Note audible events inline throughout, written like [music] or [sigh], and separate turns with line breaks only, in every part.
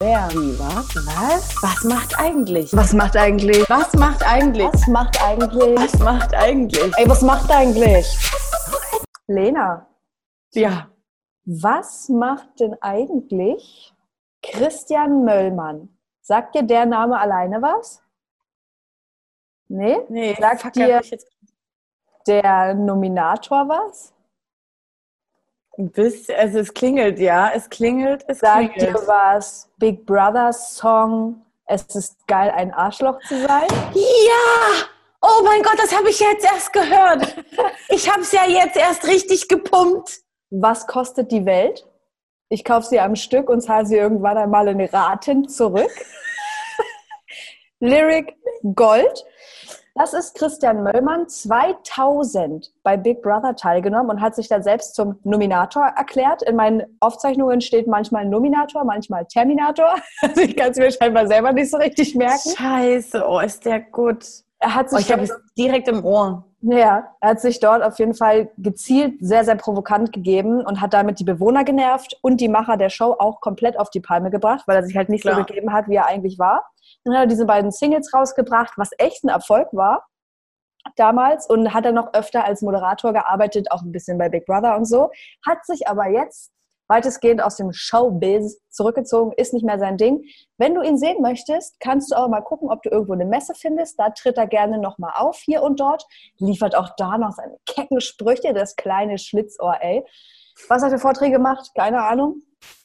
Wer? Wie, was? Was?
Was macht eigentlich?
Was macht eigentlich?
Was macht eigentlich?
Was macht eigentlich?
Was macht eigentlich?
Ey, was macht eigentlich? Lena,
Ja.
was macht denn eigentlich Christian Möllmann? Sagt dir der Name alleine was? Nee?
Nee,
Sagt dir- Der Nominator was?
Bisschen, also es klingelt, ja, es klingelt, es
Sagt
klingelt.
dir was Big Brother Song Es ist geil, ein Arschloch zu sein?
Ja! Oh mein Gott, das habe ich jetzt erst gehört. [laughs] Ich habe es ja jetzt erst richtig gepumpt.
Was kostet die Welt? Ich kaufe sie am Stück und zahle sie irgendwann einmal in Raten zurück. [laughs] Lyric Gold. Das ist Christian Möllmann 2000 bei Big Brother teilgenommen und hat sich dann selbst zum Nominator erklärt. In meinen Aufzeichnungen steht manchmal Nominator, manchmal Terminator. [laughs] Also ich kann es mir scheinbar selber nicht so richtig merken.
Scheiße, oh, ist der gut.
Er hat
Oh,
sich
ich habe es direkt im Ohr.
Ja, er hat sich dort auf jeden Fall gezielt sehr, sehr provokant gegeben und hat damit die Bewohner genervt und die Macher der Show auch komplett auf die Palme gebracht, weil er sich halt nicht so
Klar.
gegeben hat, wie er eigentlich war. Dann hat er diese beiden Singles rausgebracht, was echt ein Erfolg war damals und hat dann noch öfter als Moderator gearbeitet, auch ein bisschen bei Big Brother und so. Hat sich aber jetzt weitestgehend aus dem Showbiz zurückgezogen, ist nicht mehr sein Ding. Wenn du ihn sehen möchtest, kannst du auch mal gucken, ob du irgendwo eine Messe findest. Da tritt er gerne nochmal auf, hier und dort. Liefert auch da noch seine kecken Sprüche, das kleine Schlitzohr, ey. Was hat er Vorträge gemacht? Keine Ahnung.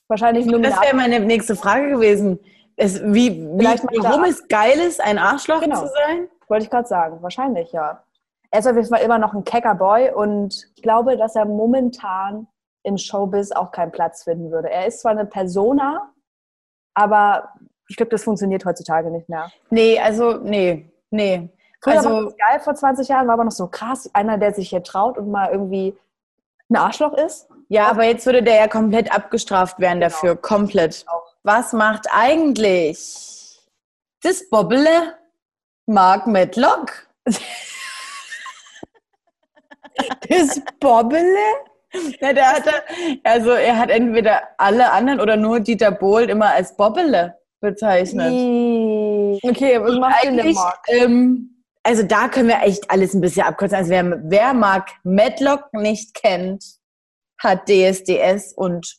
Wahrscheinlich nur
Das wäre meine nächste Frage gewesen. Es, wie, wie, warum es geil ist, ein Arschloch
Genau.
zu sein?
Wollte ich gerade sagen. Wahrscheinlich, ja. Er ist auf jeden Fall immer noch ein kecker Boy und ich glaube, dass er momentan im Showbiz auch keinen Platz finden würde. Er ist zwar eine Persona, aber ich glaube, das funktioniert heutzutage nicht mehr.
Nee, also, nee, nee.
Früher war
Also,
das geil vor 20 Jahren, war aber noch so krass. Einer, der sich hier traut und mal irgendwie ein Arschloch ist.
ja, aber jetzt würde der ja komplett abgestraft werden
Genau.
dafür. Komplett.
Auch.
Was macht eigentlich das Bobble Mark Medlock? [laughs]
Das Bobbele?
Ja, der hatte, also er hat entweder alle anderen oder nur Dieter Bohlen immer als Bobbele bezeichnet.
Okay, was macht denn der Mark?
ähm, also da können wir echt alles ein bisschen abkürzen. Also wer, wer Mark Medlock nicht kennt, hat DSDS und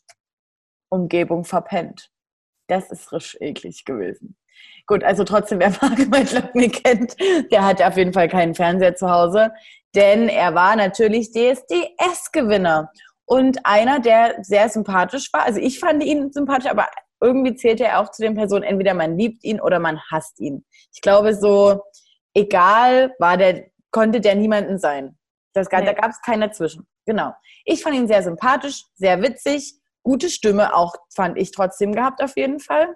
Umgebung verpennt. Das ist frisch eklig gewesen. Gut, also trotzdem, wer [laughs] Mark Medlock nicht kennt, der hat auf jeden Fall keinen Fernseher zu Hause, denn er war natürlich DSDS-Gewinner und einer, der sehr sympathisch war. Also ich fand ihn sympathisch, aber irgendwie zählte er auch zu den Personen, entweder man liebt ihn oder man hasst ihn. Ich glaube, so egal war der, konnte der niemanden sein. Das, gab-
Nee.
Da gab es keinen dazwischen. Genau. Ich fand ihn sehr sympathisch, sehr witzig, gute Stimme auch fand ich trotzdem gehabt auf jeden Fall.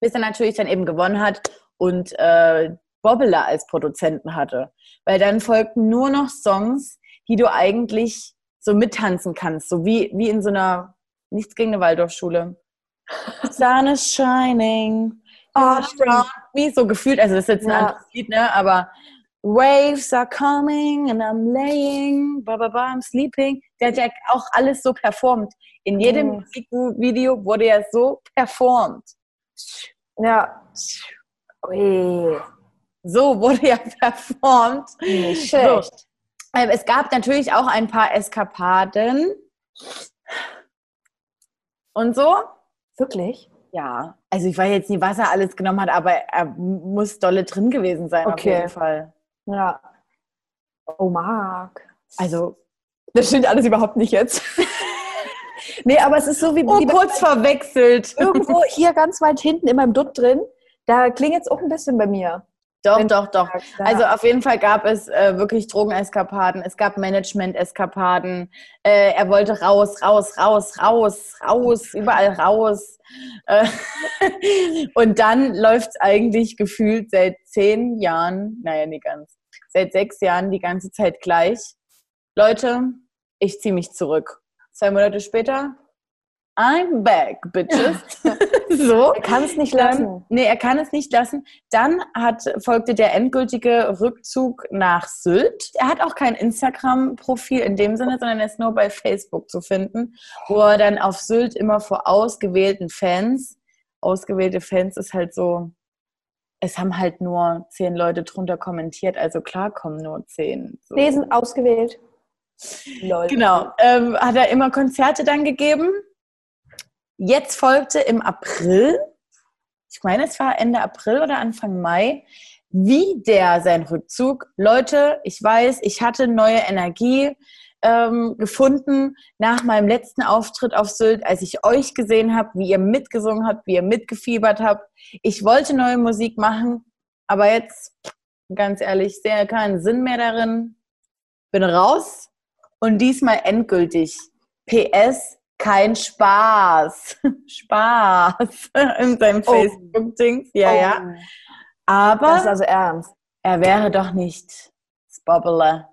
Bis er natürlich dann eben gewonnen hat und äh, Bobbeler als Produzenten hatte. Weil dann folgten nur noch Songs, die du eigentlich so mittanzen kannst, so wie, wie in so einer, nichts gegen eine Waldorfschule. [laughs] Sun is shining, all around me, so gefühlt, also das ist jetzt ein
Ja.
anderes Lied, ne, aber Waves are coming and I'm laying, ba, ba, ba, I'm sleeping. Der hat ja auch alles so performt. In jedem
Mhm.
Musikvideo wurde ja so performt.
Ja. Ui,
So wurde ja [laughs] performt.
nicht
So.
schlecht.
Ähm, Es gab natürlich auch ein paar Eskapaden. Und so?
Wirklich?
Ja. Also ich weiß jetzt nicht, was er alles genommen hat, aber er muss dolle drin gewesen sein auf
Okay.
jeden Fall.
Ja. Oh, Marc.
Also
Das stimmt alles überhaupt nicht jetzt. [laughs] nee, aber es ist so wie,
oh,
wie
kurz verwechselt.
irgendwo hier ganz weit hinten in meinem Dutt drin. Da klingt es auch ein bisschen bei mir.
Doch,
Wenn-
doch, doch.
Ja.
Also auf jeden Fall gab es äh, wirklich Drogeneskapaden, es gab Management-Eskapaden. Äh, er wollte raus, raus, raus, raus, raus, überall raus. Äh, [laughs] und dann läuft es eigentlich gefühlt seit zehn Jahren, naja, nicht ganz, seit sechs Jahren die ganze Zeit gleich. Leute, ich ziehe mich zurück. Zwei Monate später, I'm back, bitches. [laughs] so.
er kann es nicht
Dann,
lassen.
nee, er kann es nicht lassen. Dann hat, folgte der endgültige Rückzug nach Sylt. Er hat auch kein Instagram-Profil in dem Sinne, sondern er ist nur bei Facebook zu finden, wo er dann auf Sylt immer vor ausgewählten Fans ausgewählte Fans ist halt so, es haben halt nur zehn Leute drunter kommentiert, also klar kommen nur zehn.
So. Nee, sind ausgewählt.
Lol. Genau. Ähm, hat er immer Konzerte dann gegeben. Jetzt folgte im April, ich meine, es war Ende April oder Anfang Mai, wie der sein Rückzug. Leute, ich weiß, ich hatte neue Energie ähm, gefunden nach meinem letzten Auftritt auf Sylt, als ich euch gesehen habe, wie ihr mitgesungen habt, wie ihr mitgefiebert habt. Ich wollte neue Musik machen, aber jetzt, ganz ehrlich, sehe keinen Sinn mehr darin. Bin raus und diesmal endgültig. PS, kein Spaß. [laughs] Spaß [laughs] in seinem oh. Facebook-Dings. Ja, oh. ja. Aber.
Das ist also ernst.
Er wäre doch nicht Spobbele,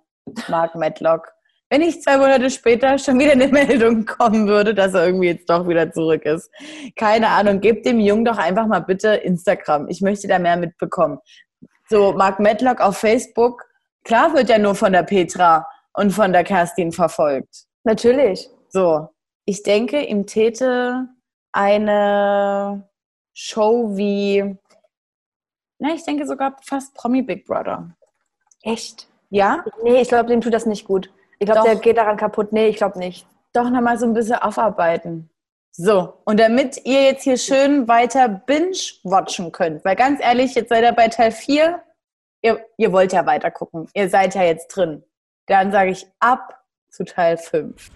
Mark Medlock wenn ich zwei Monate später schon wieder eine [laughs] Meldung kommen würde, dass er irgendwie jetzt doch wieder zurück ist. Keine Ahnung, gebt dem Jungen doch einfach mal bitte Instagram. Ich möchte da mehr mitbekommen. So, Mark Medlock auf Facebook, klar wird er nur von der Petra und von der Kerstin verfolgt.
Natürlich.
So, ich denke, ihm täte eine Show wie, na, ich denke sogar fast Promi Big Brother.
Echt?
Ja?
Nee, ich glaube, dem tut das nicht gut. Ich glaube, der geht daran kaputt. Nee, ich glaube nicht.
Doch nochmal so ein bisschen aufarbeiten. So, und damit ihr jetzt hier schön weiter binge-watchen könnt, weil ganz ehrlich, jetzt seid ihr bei Teil 4, ihr, ihr wollt ja weiter gucken, ihr seid ja jetzt drin. Dann sage ich ab zu Teil 5.